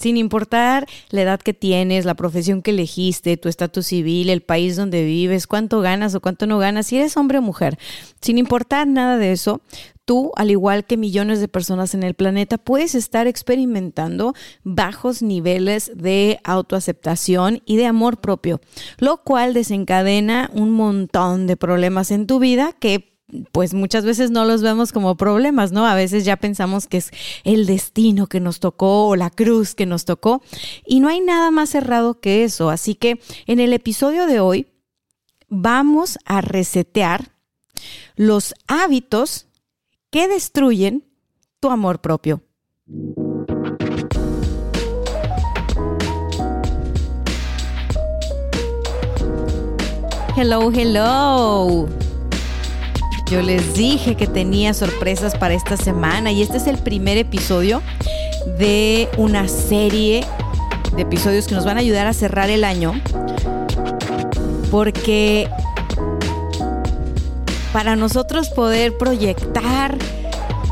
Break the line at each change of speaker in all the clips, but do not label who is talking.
Sin importar la edad que tienes, la profesión que elegiste, tu estatus civil, el país donde vives, cuánto ganas o cuánto no ganas, si eres hombre o mujer, sin importar nada de eso, tú, al igual que millones de personas en el planeta, puedes estar experimentando bajos niveles de autoaceptación y de amor propio, lo cual desencadena un montón de problemas en tu vida que pues muchas veces no los vemos como problemas, ¿no? A veces ya pensamos que es el destino que nos tocó o la cruz que nos tocó y no hay nada más cerrado que eso. Así que en el episodio de hoy vamos a resetear los hábitos que destruyen tu amor propio. Hello, hello. Yo les dije que tenía sorpresas para esta semana y este es el primer episodio de una serie de episodios que nos van a ayudar a cerrar el año. Porque para nosotros poder proyectar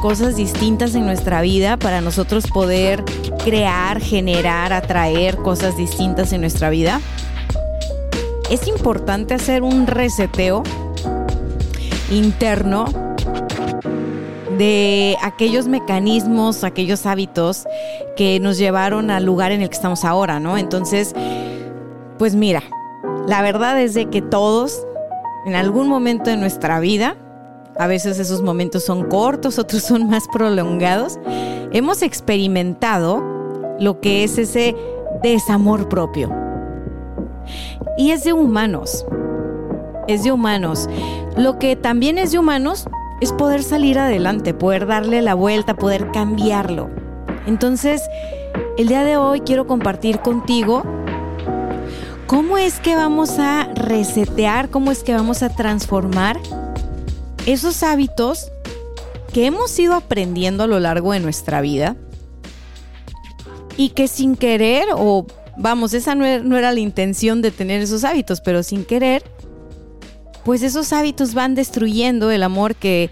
cosas distintas en nuestra vida, para nosotros poder crear, generar, atraer cosas distintas en nuestra vida, es importante hacer un reseteo interno de aquellos mecanismos, aquellos hábitos que nos llevaron al lugar en el que estamos ahora, ¿no? Entonces, pues mira, la verdad es de que todos, en algún momento de nuestra vida, a veces esos momentos son cortos, otros son más prolongados, hemos experimentado lo que es ese desamor propio. Y es de humanos es de humanos. Lo que también es de humanos es poder salir adelante, poder darle la vuelta, poder cambiarlo. Entonces, el día de hoy quiero compartir contigo cómo es que vamos a resetear, cómo es que vamos a transformar esos hábitos que hemos ido aprendiendo a lo largo de nuestra vida y que sin querer o vamos, esa no era, la intención de tener esos hábitos, pero sin querer pues esos hábitos van destruyendo el amor que,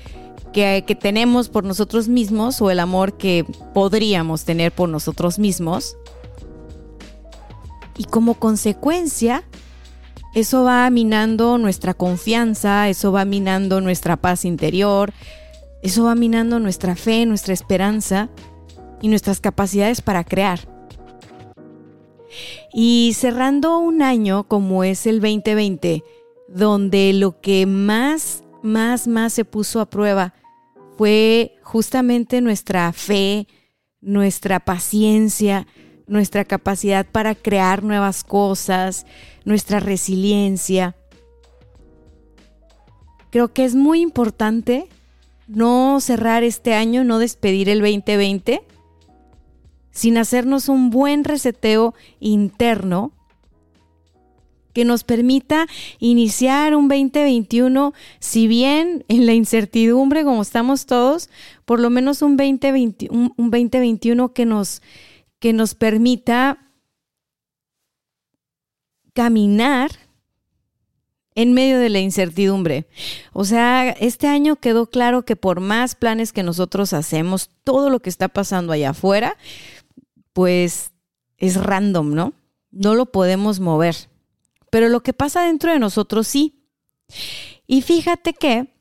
que, tenemos por nosotros mismos o el amor que podríamos tener por nosotros mismos. Y como consecuencia, eso va minando nuestra confianza, eso va minando nuestra paz interior, eso va minando nuestra fe, nuestra esperanza y nuestras capacidades para crear. Y cerrando un año como es el 2020, donde lo que más, más, más se puso a prueba fue justamente nuestra fe, nuestra paciencia, nuestra capacidad para crear nuevas cosas, nuestra resiliencia. Creo que es muy importante no cerrar este año, no despedir el 2020 sin hacernos un buen reseteo interno que nos permita iniciar un 2021, si bien en la incertidumbre como estamos todos, por lo menos un, 2020, un, 2021 que nos, que nos permita caminar en medio de la incertidumbre. O sea, este año quedó claro que por más planes que nosotros hacemos, todo lo que está pasando allá afuera, pues es random, ¿no? No lo podemos mover pero lo que pasa dentro de nosotros sí. Y fíjate que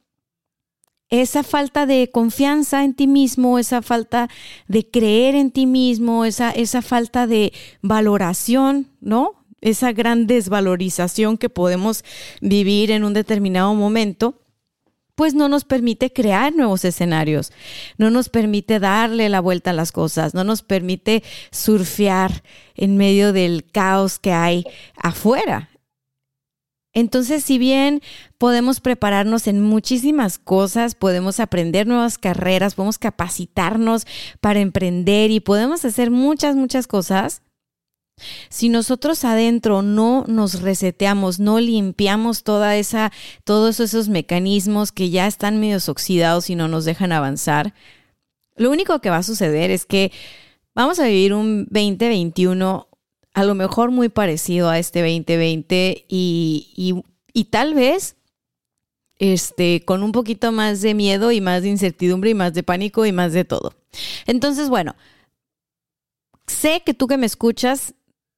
esa falta de confianza en ti mismo, esa falta de creer en ti mismo, esa, esa falta de valoración, ¿no? Esa gran desvalorización que podemos vivir en un determinado momento, pues no nos permite crear nuevos escenarios, no nos permite darle la vuelta a las cosas, no nos permite surfear en medio del caos que hay afuera. Entonces, si bien podemos prepararnos en muchísimas cosas, podemos aprender nuevas carreras, podemos capacitarnos para emprender y podemos hacer muchas, muchas cosas, si nosotros adentro no nos reseteamos, no limpiamos toda esa, todos esos mecanismos que ya están medio oxidados y no nos dejan avanzar, lo único que va a suceder es que vamos a vivir un 2021 a lo mejor muy parecido a este 2020 y, y, tal vez este, con un poquito más de miedo y más de incertidumbre y más de pánico y más de todo. Entonces, bueno, sé que tú que me escuchas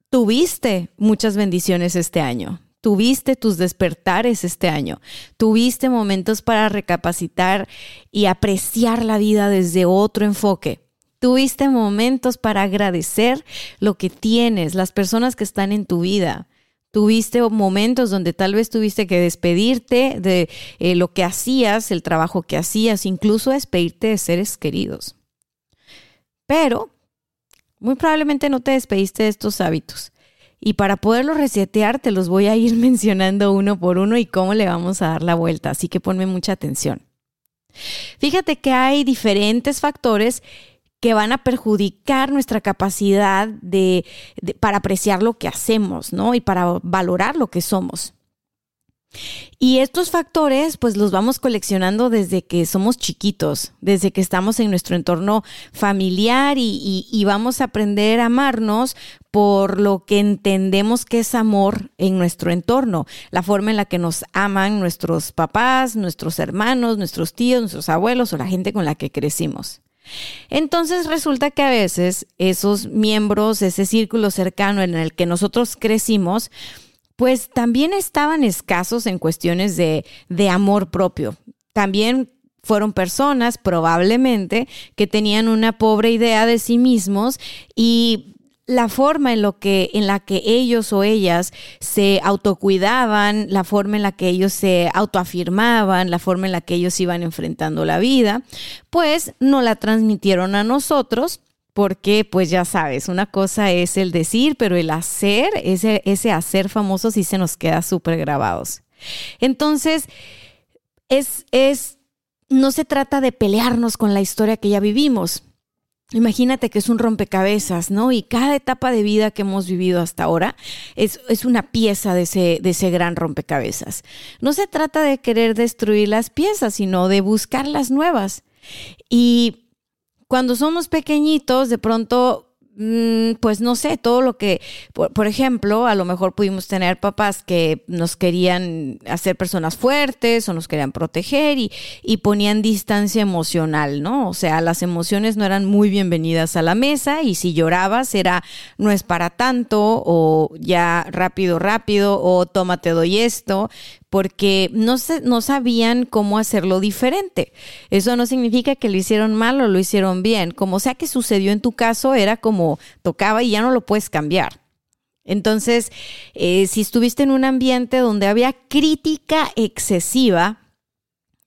tuviste muchas bendiciones este año. Tuviste tus despertares este año. Tuviste momentos para recapacitar y apreciar la vida desde otro enfoque. Tuviste momentos para agradecer lo que tienes, las personas que están en tu vida. Tuviste momentos donde tal vez tuviste que despedirte de eh, lo que hacías, el trabajo que hacías, incluso despedirte de seres queridos. Pero muy probablemente no te despediste de estos hábitos. Y para poderlos resetear, te los voy a ir mencionando uno por uno y cómo le vamos a dar la vuelta. Así que ponme mucha atención. Fíjate que hay diferentes factores que van a perjudicar nuestra capacidad de, para apreciar lo que hacemos, ¿no? Y para valorar lo que somos. Y estos factores, pues los vamos coleccionando desde que somos chiquitos, desde que estamos en nuestro entorno familiar y, y, vamos a aprender a amarnos por lo que entendemos que es amor en nuestro entorno, la forma en la que nos aman nuestros papás, nuestros hermanos, nuestros tíos, nuestros abuelos o la gente con la que crecimos. Entonces resulta que a veces esos miembros, ese círculo cercano en el que nosotros crecimos, pues también estaban escasos en cuestiones de, de amor propio. También fueron personas probablemente que tenían una pobre idea de sí mismos y la forma en, lo que, en la que ellos o ellas se autocuidaban, la forma en la que ellos se autoafirmaban, la forma en la que ellos iban enfrentando la vida, pues no la transmitieron a nosotros porque pues ya sabes, una cosa es el decir, pero el hacer, ese, ese hacer famoso sí se nos queda súper grabados. Entonces, es, es, no se trata de pelearnos con la historia que ya vivimos. Imagínate que es un rompecabezas, ¿no? Y cada etapa de vida que hemos vivido hasta ahora es, es, una pieza de ese, de ese gran rompecabezas. No se trata de querer destruir las piezas, sino de buscar las nuevas. Y cuando somos pequeñitos, de pronto pues no sé, todo lo que, por, ejemplo, a lo mejor pudimos tener papás que nos querían hacer personas fuertes o nos querían proteger y, y, ponían distancia emocional, ¿no? O sea, las emociones no eran muy bienvenidas a la mesa y si llorabas era no es para tanto o ya rápido, rápido o tómate doy esto, porque no, no sabían cómo hacerlo diferente. Eso no significa que lo hicieron mal o lo hicieron bien. Como sea que sucedió en tu caso, era como tocaba y ya no lo puedes cambiar. Entonces, eh, si estuviste en un ambiente donde había crítica excesiva,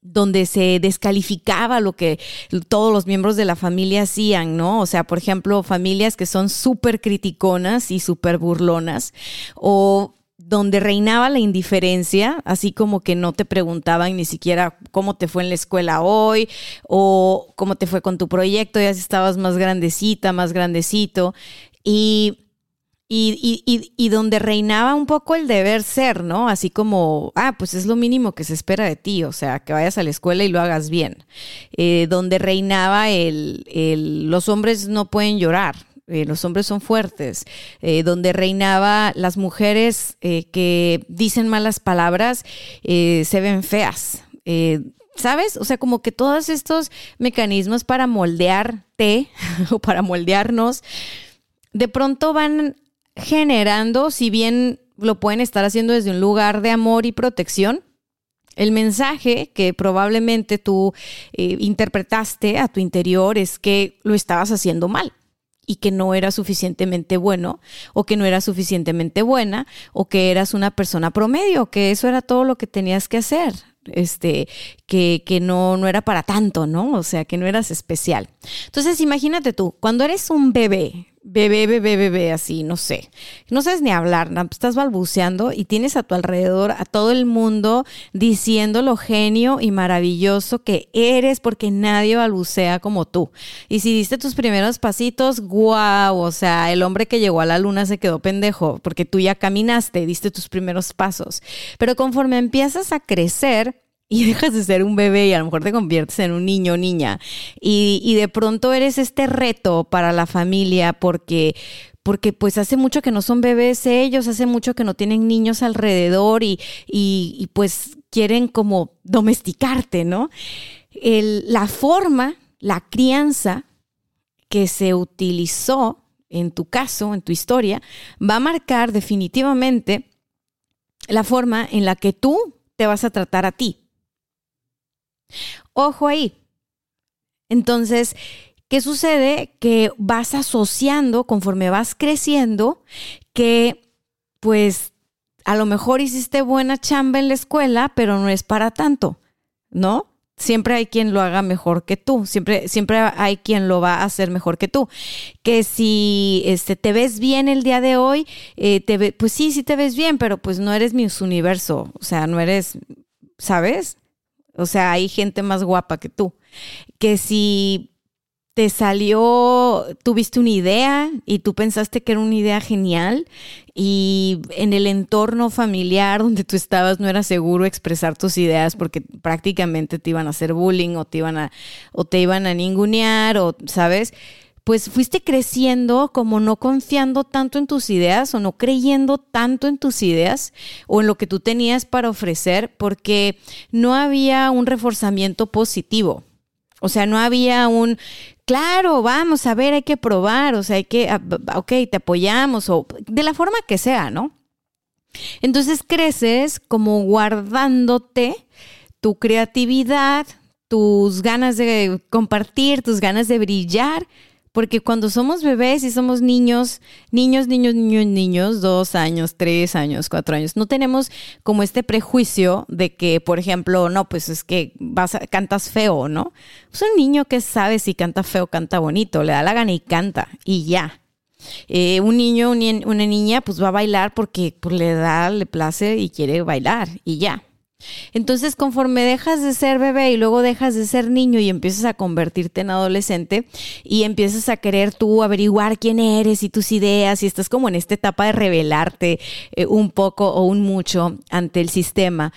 donde se descalificaba lo que todos los miembros de la familia hacían, ¿no? O sea, por ejemplo, familias que son súper criticonas y súper burlonas, o donde reinaba la indiferencia, así como que no te preguntaban ni siquiera cómo te fue en la escuela hoy o cómo te fue con tu proyecto, ya si estabas más grandecita, más grandecito, y, y, y, y, donde reinaba un poco el deber ser, ¿no? Así como, ah, pues es lo mínimo que se espera de ti, o sea, que vayas a la escuela y lo hagas bien. Eh, donde reinaba el, el, los hombres no pueden llorar, eh, los hombres son fuertes, eh, donde reinaba las mujeres eh, que dicen malas palabras, se ven feas. ¿Sabes? O sea, como que todos estos mecanismos para moldearte o para moldearnos, de pronto van generando, si bien lo pueden estar haciendo desde un lugar de amor y protección, el mensaje que probablemente tú interpretaste a tu interior es que lo estabas haciendo mal y que no era suficientemente bueno o que no era suficientemente buena o que eras una persona promedio, que eso era todo lo que tenías que hacer este, que, que, no, no era para tanto, ¿no? O sea, que no eras especial. Entonces, imagínate tú, cuando eres un bebé, bebé, bebé, bebé, así, no sé. No sabes ni hablar, estás balbuceando y tienes a tu alrededor a todo el mundo diciendo lo genio y maravilloso que eres porque nadie balbucea como tú. Y si diste tus primeros pasitos, guau, o sea, el hombre que llegó a la luna se quedó pendejo porque tú ya caminaste, diste tus primeros pasos. Pero conforme empiezas a crecer, y dejas de ser un bebé y a lo mejor te conviertes en un niño o niña. Y, de pronto eres este reto para la familia porque, porque pues hace mucho que no son bebés ellos, hace mucho que no tienen niños alrededor y, y, pues quieren como domesticarte, ¿no? la forma, la crianza que se utilizó en tu caso, en tu historia, va a marcar definitivamente la forma en la que tú te vas a tratar a ti. Ojo ahí. Entonces, ¿qué sucede? Que vas asociando conforme vas creciendo que pues a lo mejor hiciste buena chamba en la escuela, pero no es para tanto, ¿no? Siempre hay quien lo haga mejor que tú, siempre, siempre hay quien lo va a hacer mejor que tú. Que si este, te ves bien el día de hoy, eh, te pues sí, sí te ves bien, pero pues no eres mi universo, o sea, no eres, ¿sabes? O sea, hay gente más guapa que tú. Que si te salió, tuviste una idea y tú pensaste que era una idea genial y en el entorno familiar donde tú estabas no era seguro expresar tus ideas porque prácticamente te iban a hacer bullying o te iban a, o te iban a ningunear o, ¿sabes? Pues fuiste creciendo como no confiando tanto en tus ideas o no creyendo tanto en tus ideas o en lo que tú tenías para ofrecer porque no había un reforzamiento positivo. O sea, no había un, claro, vamos a ver, hay que probar, o sea, hay que, ah, ok, te apoyamos o de la forma que sea, ¿no? Entonces creces como guardándote tu creatividad, tus ganas de compartir, tus ganas de brillar porque cuando somos bebés y somos niños, niños, niños, niños, niños, dos años, tres años, cuatro años, no tenemos como este prejuicio de que, por ejemplo, no, pues es que vas a, cantas feo, ¿no? Es un niño que sabe si canta feo, canta bonito, le da la gana y canta y ya. Eh, un niño, una niña, pues va a bailar porque pues, le da, le place y quiere bailar y ya. Entonces, conforme dejas de ser bebé y luego dejas de ser niño y empiezas a convertirte en adolescente y empiezas a querer tú averiguar quién eres y tus ideas y estás como en esta etapa de revelarte eh, un poco o un mucho ante el sistema.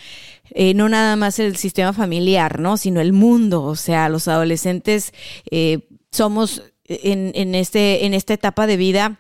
Eh, no nada más el sistema familiar, ¿no? Sino el mundo. O sea, los adolescentes eh, somos en, este, en esta etapa de vida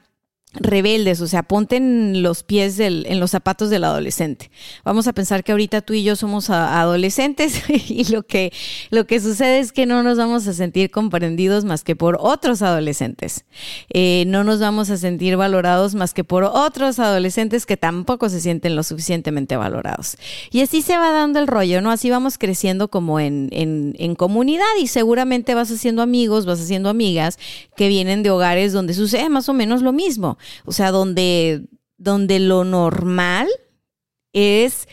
rebeldes, o sea, ponte los pies del, en los zapatos del adolescente. Vamos a pensar que ahorita tú y yo somos adolescentes y lo que, lo que sucede es que no nos vamos a sentir comprendidos más que por otros adolescentes. Eh, no nos vamos a sentir valorados más que por otros adolescentes que tampoco se sienten lo suficientemente valorados. Y así se va dando el rollo, ¿no? Así vamos creciendo como en, en, en comunidad y seguramente vas haciendo amigos, vas haciendo amigas que vienen de hogares donde sucede más o menos lo mismo. O sea, donde, donde lo normal es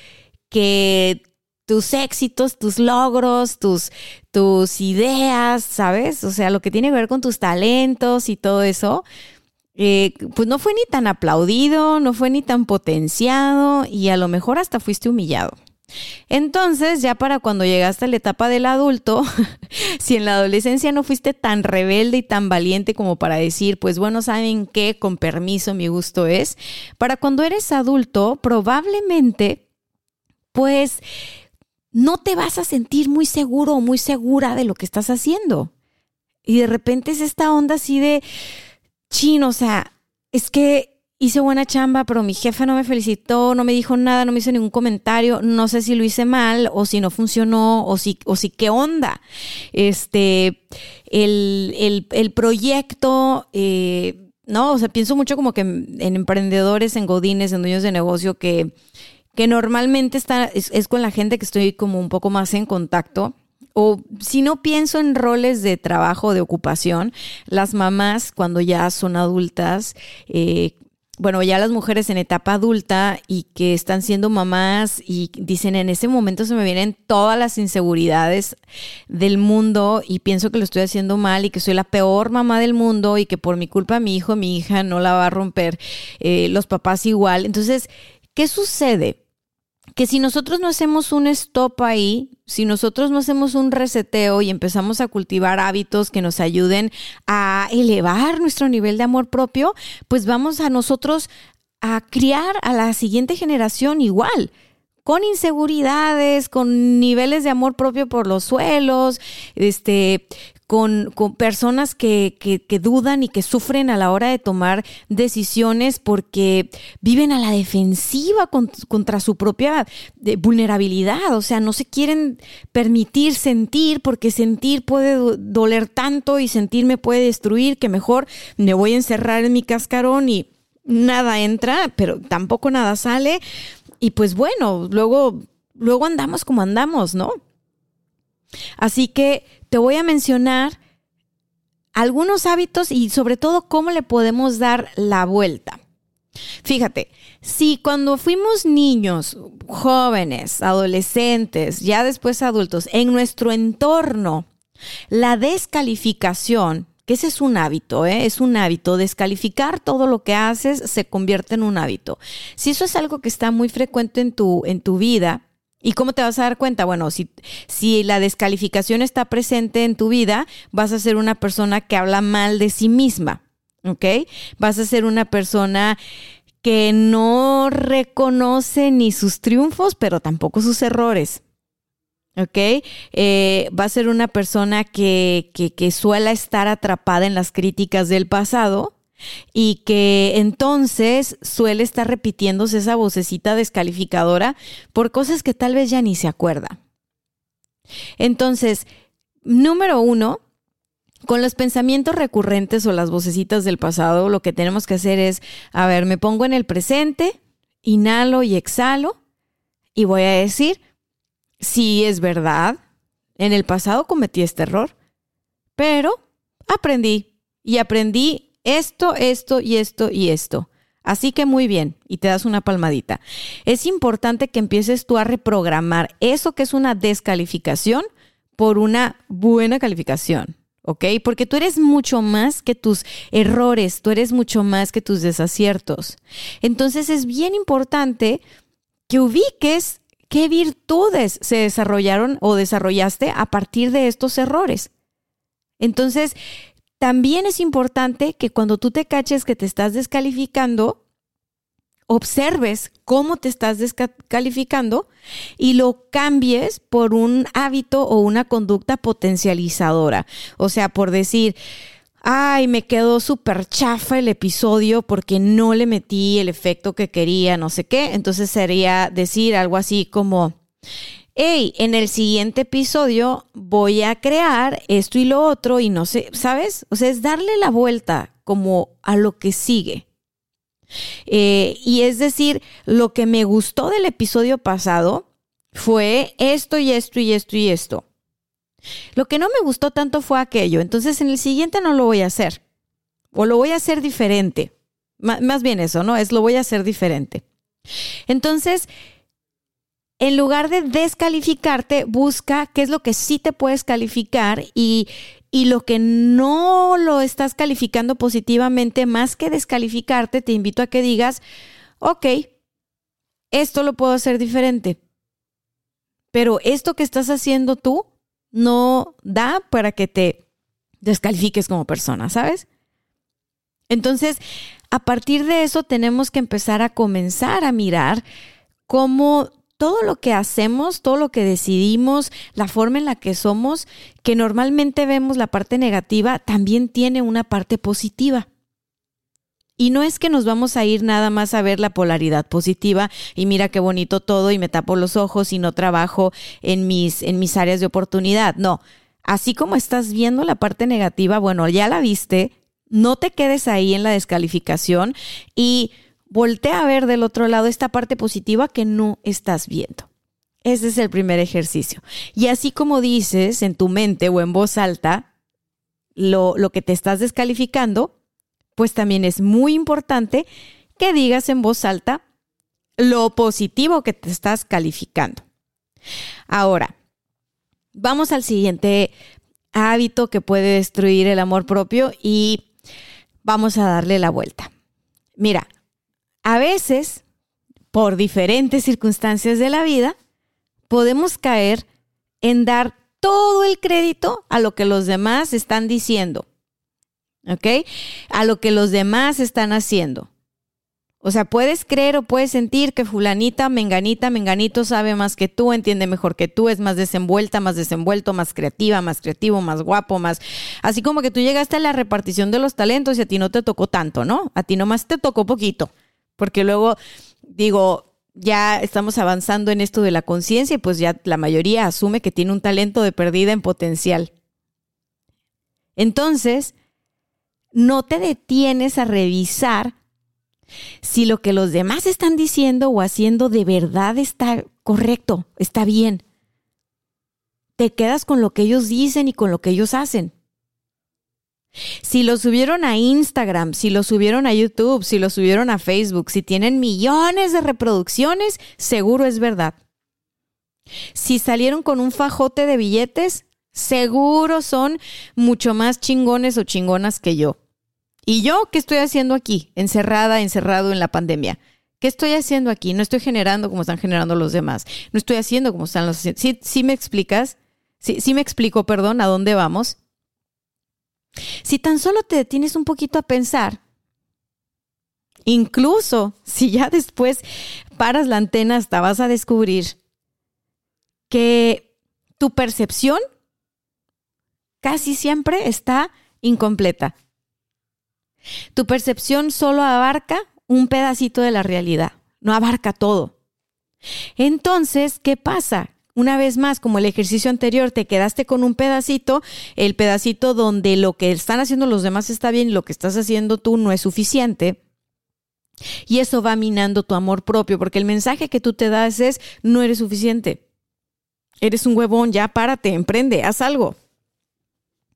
que tus éxitos, tus logros, tus, tus ideas, ¿sabes? O sea, lo que tiene que ver con tus talentos y todo eso, eh, pues no fue ni tan aplaudido, no fue ni tan potenciado y a lo mejor hasta fuiste humillado. Entonces, ya para cuando llegaste a la etapa del adulto, si en la adolescencia no fuiste tan rebelde y tan valiente como para decir, pues bueno, ¿saben qué? Con permiso, mi gusto es. Para cuando eres adulto, probablemente, pues no te vas a sentir muy seguro o muy segura de lo que estás haciendo. Y de repente es esta onda así de, chino, o sea, es que hice buena chamba, pero mi jefe no me felicitó, no me dijo nada, no me hizo ningún comentario, no sé si lo hice mal o si no funcionó o si, o si qué onda. Este, el, el, proyecto, eh, no, o sea, pienso mucho como que en, emprendedores, en godines, en dueños de negocio que, que normalmente está, es, es con la gente que estoy como un poco más en contacto. O si no pienso en roles de trabajo, de ocupación, las mamás cuando ya son adultas, eh, bueno, ya las mujeres en etapa adulta y que están siendo mamás y dicen, en ese momento se me vienen todas las inseguridades del mundo y pienso que lo estoy haciendo mal y que soy la peor mamá del mundo y que por mi culpa mi hijo, mi hija no la va a romper, eh, los papás igual. Entonces, ¿qué sucede? Que si nosotros no hacemos un stop ahí, si nosotros no hacemos un reseteo y empezamos a cultivar hábitos que nos ayuden a elevar nuestro nivel de amor propio, pues vamos a nosotros a criar a la siguiente generación igual con inseguridades, con niveles de amor propio por los suelos, este, con, personas que, que, dudan y que sufren a la hora de tomar decisiones porque viven a la defensiva contra su propia eh, vulnerabilidad. O sea, no se quieren permitir sentir porque sentir puede doler tanto y sentir me puede destruir que mejor me voy a encerrar en mi cascarón y nada entra, pero tampoco nada sale. Y pues bueno, luego, luego andamos como andamos, ¿no? Así que te voy a mencionar algunos hábitos y sobre todo cómo le podemos dar la vuelta. Fíjate, si cuando fuimos niños, jóvenes, adolescentes, ya después adultos, en nuestro entorno, la descalificación, que ese es un hábito, ¿eh? es un hábito, descalificar todo lo que haces se convierte en un hábito. Si eso es algo que está muy frecuente en tu, en tu vida, ¿Y cómo te vas a dar cuenta? Bueno, si, si la descalificación está presente en tu vida, vas a ser una persona que habla mal de sí misma, ¿ok? Vas a ser una persona que no reconoce ni sus triunfos, pero tampoco sus errores. ¿ok? Eh, va a ser una persona que, que, que suele estar atrapada en las críticas del pasado y que entonces suele estar repitiéndose esa vocecita descalificadora por cosas que tal vez ya ni se acuerda. Entonces, número uno, con los pensamientos recurrentes o las vocecitas del pasado, lo que tenemos que hacer es, a ver, me pongo en el presente, inhalo y exhalo y voy a decir, sí es verdad, en el pasado cometí este error, pero aprendí y aprendí esto, esto y esto y esto. Así que muy bien, y te das una palmadita. Es importante que empieces tú a reprogramar eso que es una descalificación por una buena calificación. ¿ok? Porque tú eres mucho más que tus errores, tú eres mucho más que tus desaciertos. Entonces es bien importante que ubiques qué virtudes se desarrollaron o desarrollaste a partir de estos errores. Entonces, también es importante que cuando tú te caches que te estás descalificando, observes cómo te estás descalificando y lo cambies por un hábito o una conducta potencializadora. O sea, por decir, ay, me quedó súper chafa el episodio porque no le metí el efecto que quería, no sé qué. Entonces sería decir algo así como, hey, en el siguiente episodio voy a crear esto y lo otro y no sé, ¿sabes? O sea, es darle la vuelta como a lo que sigue. Eh, y es decir, lo que me gustó del episodio pasado fue esto y esto y esto y esto. Lo que no me gustó tanto fue aquello. Entonces en el siguiente no lo voy a hacer. O lo voy a hacer diferente. más bien eso, ¿no? Es lo voy a hacer diferente. Entonces, en lugar de descalificarte, busca qué es lo que sí te puedes calificar y, y lo que no lo estás calificando positivamente, más que descalificarte, te invito a que digas, ok, esto lo puedo hacer diferente, pero esto que estás haciendo tú no da para que te descalifiques como persona, ¿sabes? Entonces, a partir de eso tenemos que empezar a comenzar a mirar cómo todo lo que hacemos, todo lo que decidimos, la forma en la que somos, que normalmente vemos la parte negativa, también tiene una parte positiva. Y no es que nos vamos a ir nada más a ver la polaridad positiva y mira qué bonito todo y me tapo los ojos y no trabajo en mis, en mis áreas de oportunidad. No, así como estás viendo la parte negativa, bueno, ya la viste, no te quedes ahí en la descalificación y voltea a ver del otro lado esta parte positiva que no estás viendo. Ese es el primer ejercicio. Y así como dices en tu mente o en voz alta lo, lo que te estás descalificando, pues también es muy importante que digas en voz alta lo positivo que te estás calificando. Ahora, vamos al siguiente hábito que puede destruir el amor propio y vamos a darle la vuelta. Mira, a veces, por diferentes circunstancias de la vida, podemos caer en dar todo el crédito a lo que los demás están diciendo. ¿Ok? A lo que los demás están haciendo. O sea, puedes creer o puedes sentir que fulanita, menganita, menganito sabe más que tú, entiende mejor que tú, es más desenvuelta, más desenvuelto, más creativa, más creativo, más guapo, más... Así como que tú llegaste a la repartición de los talentos y a ti no te tocó tanto, ¿no? A ti nomás te tocó poquito. Porque luego, digo, ya estamos avanzando en esto de la conciencia y pues ya la mayoría asume que tiene un talento de perdida en potencial. Entonces, no te detienes a revisar si lo que los demás están diciendo o haciendo de verdad está correcto, está bien. Te quedas con lo que ellos dicen y con lo que ellos hacen. Si lo subieron a Instagram, si lo subieron a YouTube, si lo subieron a Facebook, si tienen millones de reproducciones, seguro es verdad. Si salieron con un fajote de billetes, seguro son mucho más chingones o chingonas que yo. ¿Y yo qué estoy haciendo aquí? Encerrada, encerrado en la pandemia. ¿Qué estoy haciendo aquí? No estoy generando como están generando los demás. No estoy haciendo como están los... ¿Sí, sí me explicas? ¿Sí, sí me explico, perdón, a dónde vamos? Si tan solo te detienes un poquito a pensar, incluso si ya después paras la antena hasta vas a descubrir que tu percepción casi siempre está incompleta. Tu percepción solo abarca un pedacito de la realidad, no abarca todo. Entonces, ¿qué pasa? Una vez más, como el ejercicio anterior, te quedaste con un pedacito, el pedacito donde lo que están haciendo los demás está bien y lo que estás haciendo tú no es suficiente. Y eso va minando tu amor propio, porque el mensaje que tú te das es, no eres suficiente. Eres un huevón, ya párate, emprende, haz algo.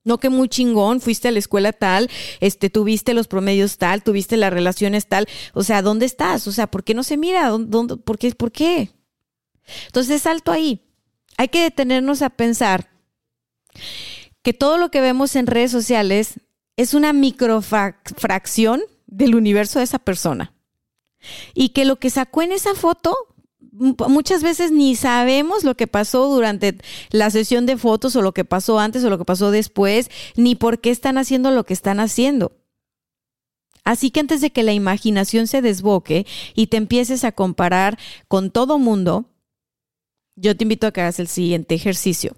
No que muy chingón, fuiste a la escuela tal, este, tuviste los promedios tal, tuviste las relaciones tal. O sea, ¿dónde estás? O sea, ¿por qué no se mira? ¿Dónde, por, qué, ¿Por qué? Entonces, salto ahí. Hay que detenernos a pensar que todo lo que vemos en redes sociales es una microfracción del universo de esa persona. Y que lo que sacó en esa foto muchas veces ni sabemos lo que pasó durante la sesión de fotos o lo que pasó antes o lo que pasó después, ni por qué están haciendo lo que están haciendo. Así que antes de que la imaginación se desboque y te empieces a comparar con todo mundo, yo te invito a que hagas el siguiente ejercicio.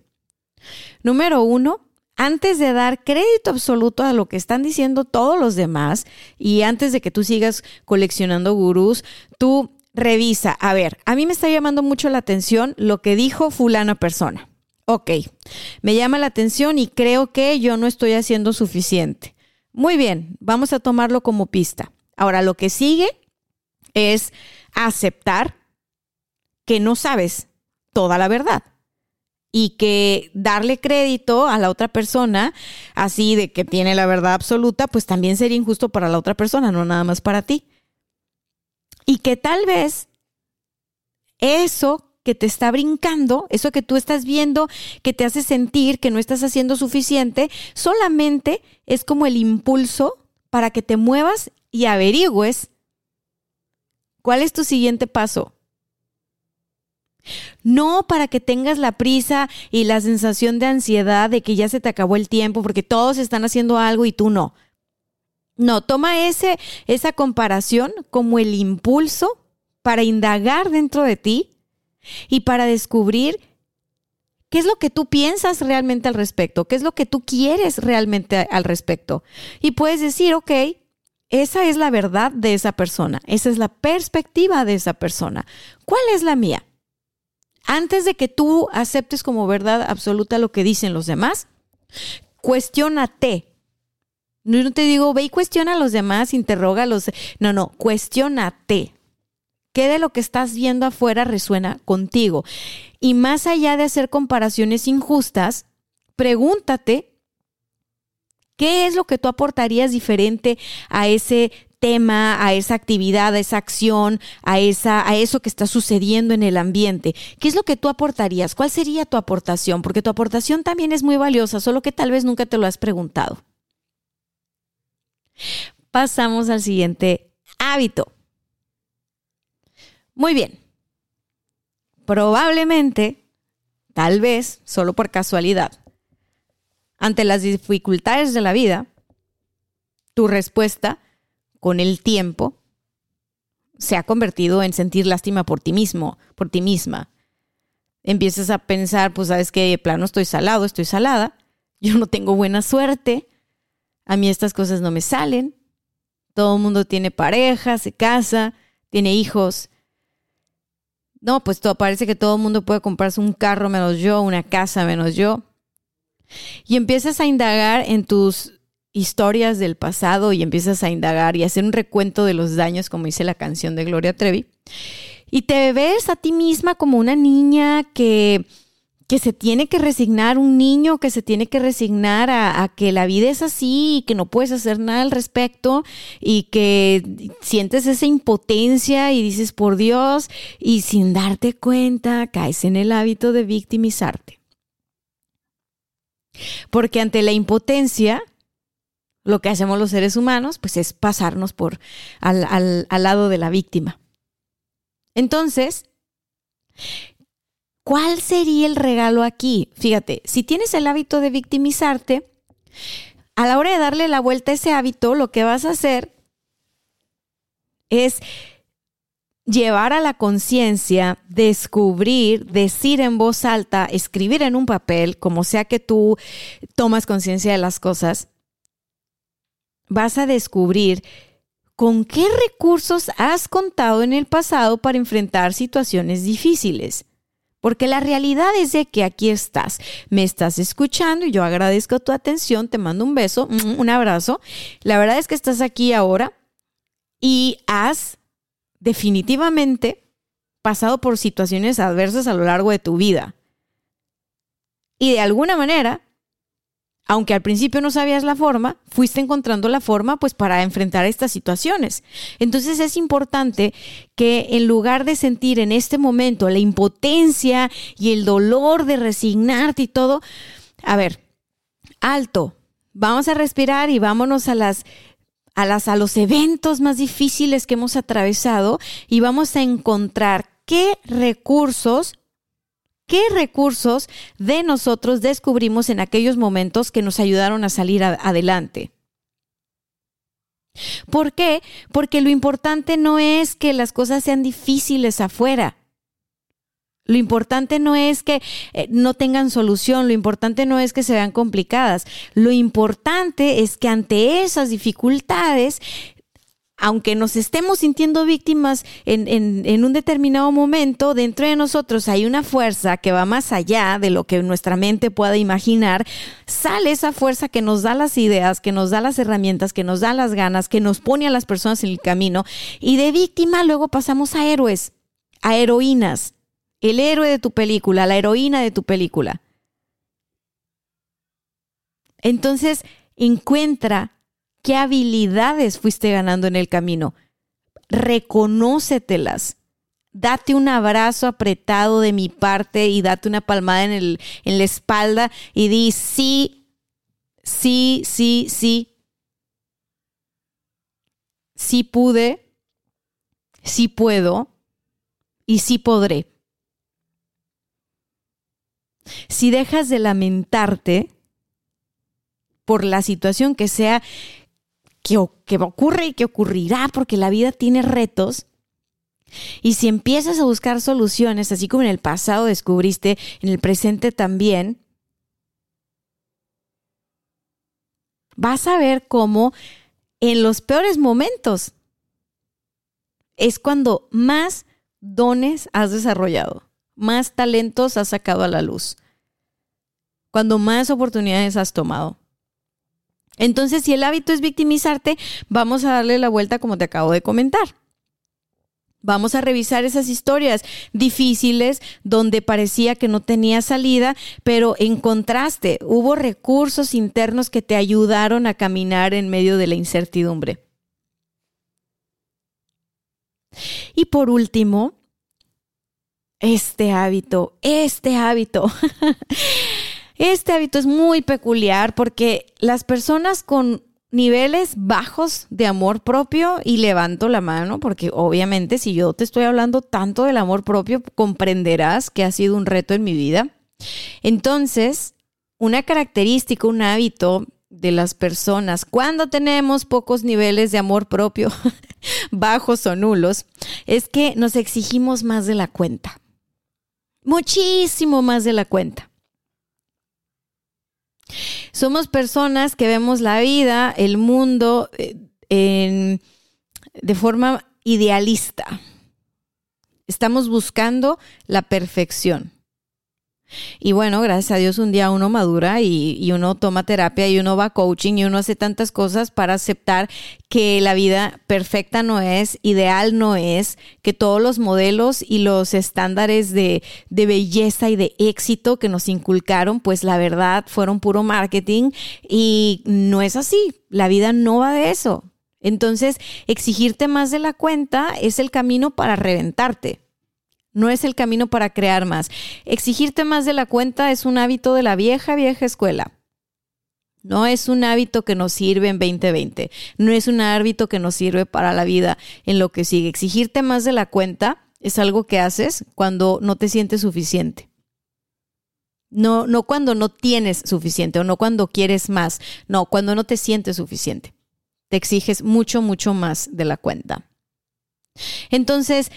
Número uno, antes de dar crédito absoluto a lo que están diciendo todos los demás y antes de que tú sigas coleccionando gurús, tú revisa, a ver, a mí me está llamando mucho la atención lo que dijo fulana persona. Ok, me llama la atención y creo que yo no estoy haciendo suficiente. Muy bien, vamos a tomarlo como pista. Ahora, lo que sigue es aceptar que no sabes toda la verdad y que darle crédito a la otra persona, así de que tiene la verdad absoluta, pues también sería injusto para la otra persona, no nada más para ti. Y que tal vez eso que te está brincando, eso que tú estás viendo, que te hace sentir que no estás haciendo suficiente, solamente es como el impulso para que te muevas y averigües cuál es tu siguiente paso. No para que tengas la prisa y la sensación de ansiedad de que ya se te acabó el tiempo porque todos están haciendo algo y tú no. No, toma ese, esa comparación como el impulso para indagar dentro de ti y para descubrir qué es lo que tú piensas realmente al respecto, qué es lo que tú quieres realmente al respecto. Y puedes decir, ok, esa es la verdad de esa persona, esa es la perspectiva de esa persona. ¿Cuál es la mía? Antes de que tú aceptes como verdad absoluta lo que dicen los demás, cuestiónate no te digo, ve y cuestiona a los demás, interrógalos. No, no, cuestionate. ¿Qué de lo que estás viendo afuera resuena contigo? Y más allá de hacer comparaciones injustas, pregúntate qué es lo que tú aportarías diferente a ese tema, a esa actividad, a esa acción, a, esa, a eso que está sucediendo en el ambiente. ¿Qué es lo que tú aportarías? ¿Cuál sería tu aportación? Porque tu aportación también es muy valiosa, solo que tal vez nunca te lo has preguntado. Pasamos al siguiente hábito. Muy bien. Probablemente, tal vez, solo por casualidad, ante las dificultades de la vida, tu respuesta con el tiempo se ha convertido en sentir lástima por ti mismo, por ti misma. Empiezas a pensar, pues sabes que de plano estoy salado, estoy salada, yo no tengo buena suerte, a mí estas cosas no me salen, todo el mundo tiene pareja, se casa, tiene hijos. No, pues parece que todo el mundo puede comprarse un carro menos yo, una casa menos yo. Y empiezas a indagar en tus historias del pasado y empiezas a indagar y hacer un recuento de los daños, como dice la canción de Gloria Trevi. Y te ves a ti misma como una niña que, que se tiene que resignar, un niño que se tiene que resignar a, a, que la vida es así y que no puedes hacer nada al respecto y que sientes esa impotencia y dices, por Dios, y sin darte cuenta caes en el hábito de victimizarte. Porque ante la impotencia, lo que hacemos los seres humanos, pues es pasarnos por al, al, al lado de la víctima. Entonces, ¿cuál sería el regalo aquí? Fíjate, si tienes el hábito de victimizarte, a la hora de darle la vuelta a ese hábito, lo que vas a hacer es llevar a la conciencia, descubrir, decir en voz alta, escribir en un papel, como sea que tú tomas conciencia de las cosas, vas a descubrir con qué recursos has contado en el pasado para enfrentar situaciones difíciles. Porque la realidad es de que aquí estás, me estás escuchando y yo agradezco tu atención, te mando un beso, un abrazo. La verdad es que estás aquí ahora y has definitivamente pasado por situaciones adversas a lo largo de tu vida. Y de alguna manera aunque al principio no sabías la forma, fuiste encontrando la forma pues para enfrentar estas situaciones. Entonces es importante que en lugar de sentir en este momento la impotencia y el dolor de resignarte y todo, a ver, alto, vamos a respirar y vámonos a las a las a los eventos más difíciles que hemos atravesado y vamos a encontrar qué recursos ¿Qué recursos de nosotros descubrimos en aquellos momentos que nos ayudaron a salir adelante? ¿Por qué? Porque lo importante no es que las cosas sean difíciles afuera. Lo importante no es que eh, no tengan solución, lo importante no es que se vean complicadas. Lo importante es que ante esas dificultades aunque nos estemos sintiendo víctimas en, un determinado momento, dentro de nosotros hay una fuerza que va más allá de lo que nuestra mente pueda imaginar. Sale esa fuerza que nos da las ideas, que nos da las herramientas, que nos da las ganas, que nos pone a las personas en el camino. Y de víctima luego pasamos a héroes, a heroínas. El héroe de tu película, la heroína de tu película. Entonces, encuentra ¿Qué habilidades fuiste ganando en el camino? Reconócetelas. Date un abrazo apretado de mi parte y date una palmada en, el, en la espalda y di sí, sí, sí, sí. Sí pude, sí puedo y sí podré. Si dejas de lamentarte por la situación que sea que, ocurre y que ocurrirá porque la vida tiene retos. Y si empiezas a buscar soluciones, así como en el pasado descubriste, en el presente también, vas a ver cómo en los peores momentos es cuando más dones has desarrollado, más talentos has sacado a la luz, cuando más oportunidades has tomado. Entonces, si el hábito es victimizarte, vamos a darle la vuelta como te acabo de comentar. Vamos a revisar esas historias difíciles donde parecía que no tenía salida, pero encontraste, hubo recursos internos que te ayudaron a caminar en medio de la incertidumbre. Y por último, este hábito, este hábito. Este hábito es muy peculiar porque las personas con niveles bajos de amor propio y levanto la mano porque obviamente si yo te estoy hablando tanto del amor propio, comprenderás que ha sido un reto en mi vida. Entonces, una característica, un hábito de las personas cuando tenemos pocos niveles de amor propio, bajos o nulos, es que nos exigimos más de la cuenta. Muchísimo más de la cuenta. Somos personas que vemos la vida, el mundo, eh, de forma idealista. Estamos buscando la perfección. Y bueno, gracias a Dios un día uno madura y, uno toma terapia y uno va a coaching y uno hace tantas cosas para aceptar que la vida perfecta no es, ideal no es, que todos los modelos y los estándares de, de belleza y de éxito que nos inculcaron, pues la verdad fueron puro marketing y no es así. La vida no va de eso. Entonces, exigirte más de la cuenta es el camino para reventarte. No es el camino para crear más. Exigirte más de la cuenta es un hábito de la vieja, vieja escuela. No es un hábito que nos sirve en 2020. No es un hábito que nos sirve para la vida en lo que sigue. Exigirte más de la cuenta es algo que haces cuando no te sientes suficiente. No, no cuando no tienes suficiente o no cuando quieres más. No, cuando no te sientes suficiente. Te exiges mucho, mucho más de la cuenta. Entonces,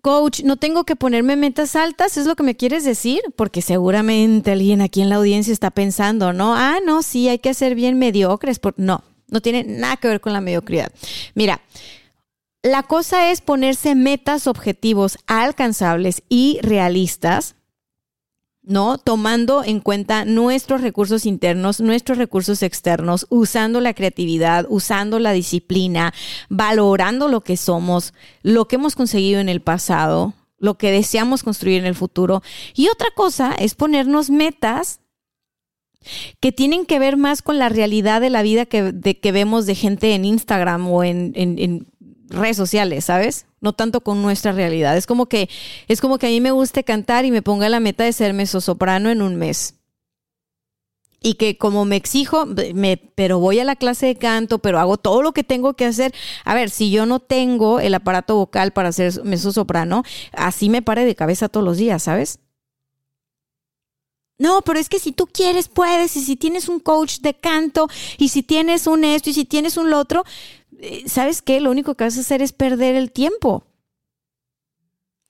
Coach, no tengo que ponerme metas altas, ¿es lo que me quieres decir? Porque seguramente alguien aquí en la audiencia está pensando, ¿no? Ah, no, sí, hay que ser bien mediocres. No, no tiene nada que ver con la mediocridad. Mira, la cosa es ponerse metas, objetivos alcanzables y realistas ¿no? Tomando en cuenta nuestros recursos internos, nuestros recursos externos, usando la creatividad, usando la disciplina, valorando lo que somos, lo que hemos conseguido en el pasado, lo que deseamos construir en el futuro. Y otra cosa es ponernos metas que tienen que ver más con la realidad de la vida que, que vemos de gente en Instagram o en, en redes sociales, ¿sabes? No tanto con nuestra realidad. Es como que, es como que a mí me guste cantar y me ponga la meta de ser soprano en un mes. Y que como me exijo, me, pero voy a la clase de canto, pero hago todo lo que tengo que hacer. A ver, si yo no tengo el aparato vocal para ser soprano, así me pare de cabeza todos los días, ¿sabes? No, pero es que si tú quieres, puedes, y si tienes un coach de canto, y si tienes un esto, y si tienes un lo otro, ¿sabes qué? Lo único que vas a hacer es perder el tiempo.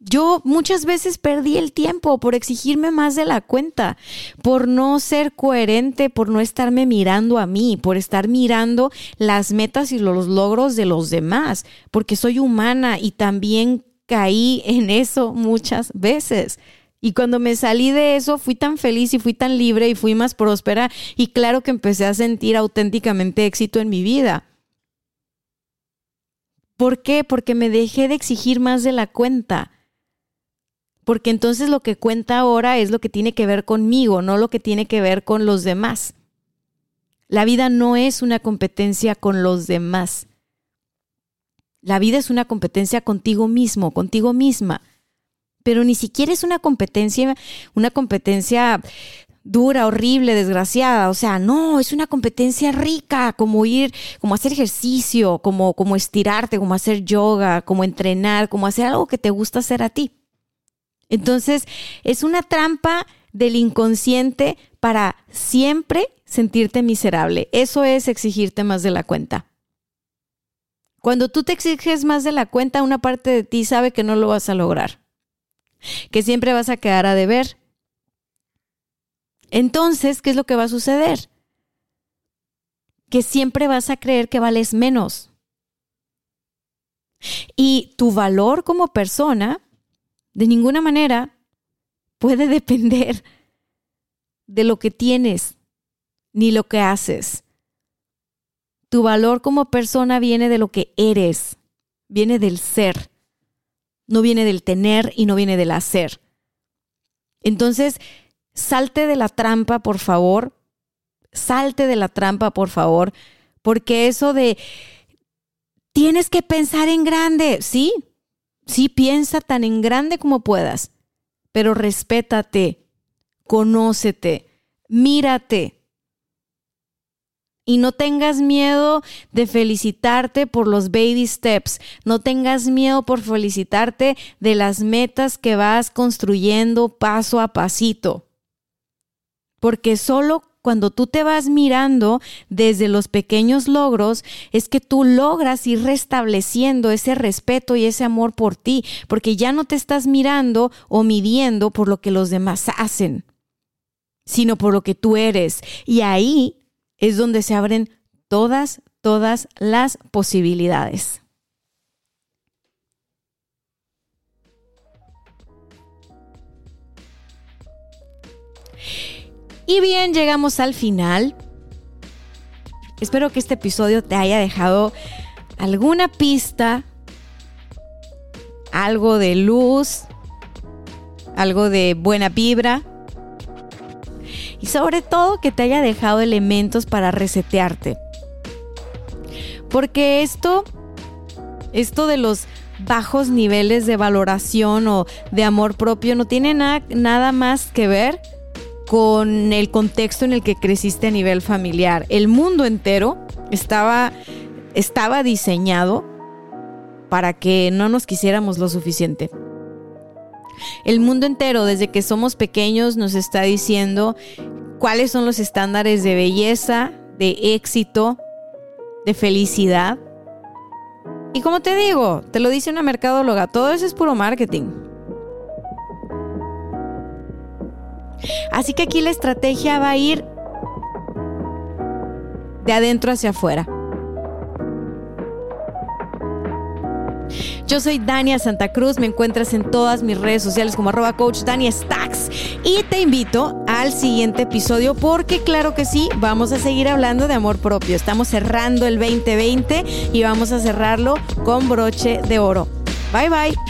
Yo muchas veces perdí el tiempo por exigirme más de la cuenta, por no ser coherente, por no estarme mirando a mí, por estar mirando las metas y los logros de los demás, porque soy humana y también caí en eso muchas veces. Y cuando me salí de eso, fui tan feliz y fui tan libre y fui más próspera y claro que empecé a sentir auténticamente éxito en mi vida. ¿Por qué? Porque me dejé de exigir más de la cuenta. Porque entonces lo que cuenta ahora es lo que tiene que ver conmigo, no lo que tiene que ver con los demás. La vida no es una competencia con los demás. La vida es una competencia contigo mismo, contigo misma. Pero ni siquiera es una competencia, una competencia dura, horrible, desgraciada. O sea, no, es una competencia rica, como ir, como hacer ejercicio, como, como estirarte, como hacer yoga, como entrenar, como hacer algo que te gusta hacer a ti. Entonces, es una trampa del inconsciente para siempre sentirte miserable. Eso es exigirte más de la cuenta. Cuando tú te exiges más de la cuenta, una parte de ti sabe que no lo vas a lograr, que siempre vas a quedar a deber, entonces, ¿qué es lo que va a suceder? Que siempre vas a creer que vales menos. Y tu valor como persona, de ninguna manera, puede depender de lo que tienes ni lo que haces. Tu valor como persona viene de lo que eres, viene del ser, no viene del tener y no viene del hacer. Entonces, salte de la trampa, por favor. Salte de la trampa, por favor. Porque eso de, tienes que pensar en grande, sí, Sí, piensa tan en grande como puedas, pero respétate, conócete, mírate. Y no tengas miedo de felicitarte por los baby steps. No tengas miedo por felicitarte de las metas que vas construyendo paso a pasito. Porque solo cuando tú te vas mirando desde los pequeños logros, es que tú logras ir restableciendo ese respeto y ese amor por ti, porque ya no te estás mirando o midiendo por lo que los demás hacen, sino por lo que tú eres. Y ahí es donde se abren todas, todas las posibilidades. Y bien, llegamos al final. Espero que este episodio te haya dejado alguna pista, algo de luz, algo de buena vibra y sobre todo que te haya dejado elementos para resetearte. Porque esto, esto de los bajos niveles de valoración o de amor propio no tiene nada más que ver con el contexto en el que creciste a nivel familiar. El mundo entero estaba, estaba diseñado para que no nos quisiéramos lo suficiente. El mundo entero, desde que somos pequeños, nos está diciendo cuáles son los estándares de belleza, de éxito, de felicidad. Y como te digo, te lo dice una mercadóloga, todo eso es puro marketing. Así que aquí la estrategia va a ir de adentro hacia afuera. Yo soy Dania Santa Cruz, me encuentras en todas mis redes sociales como arroba coach y te invito al siguiente episodio porque claro que sí, vamos a seguir hablando de amor propio. Estamos cerrando el 2020 y vamos a cerrarlo con broche de oro. Bye bye.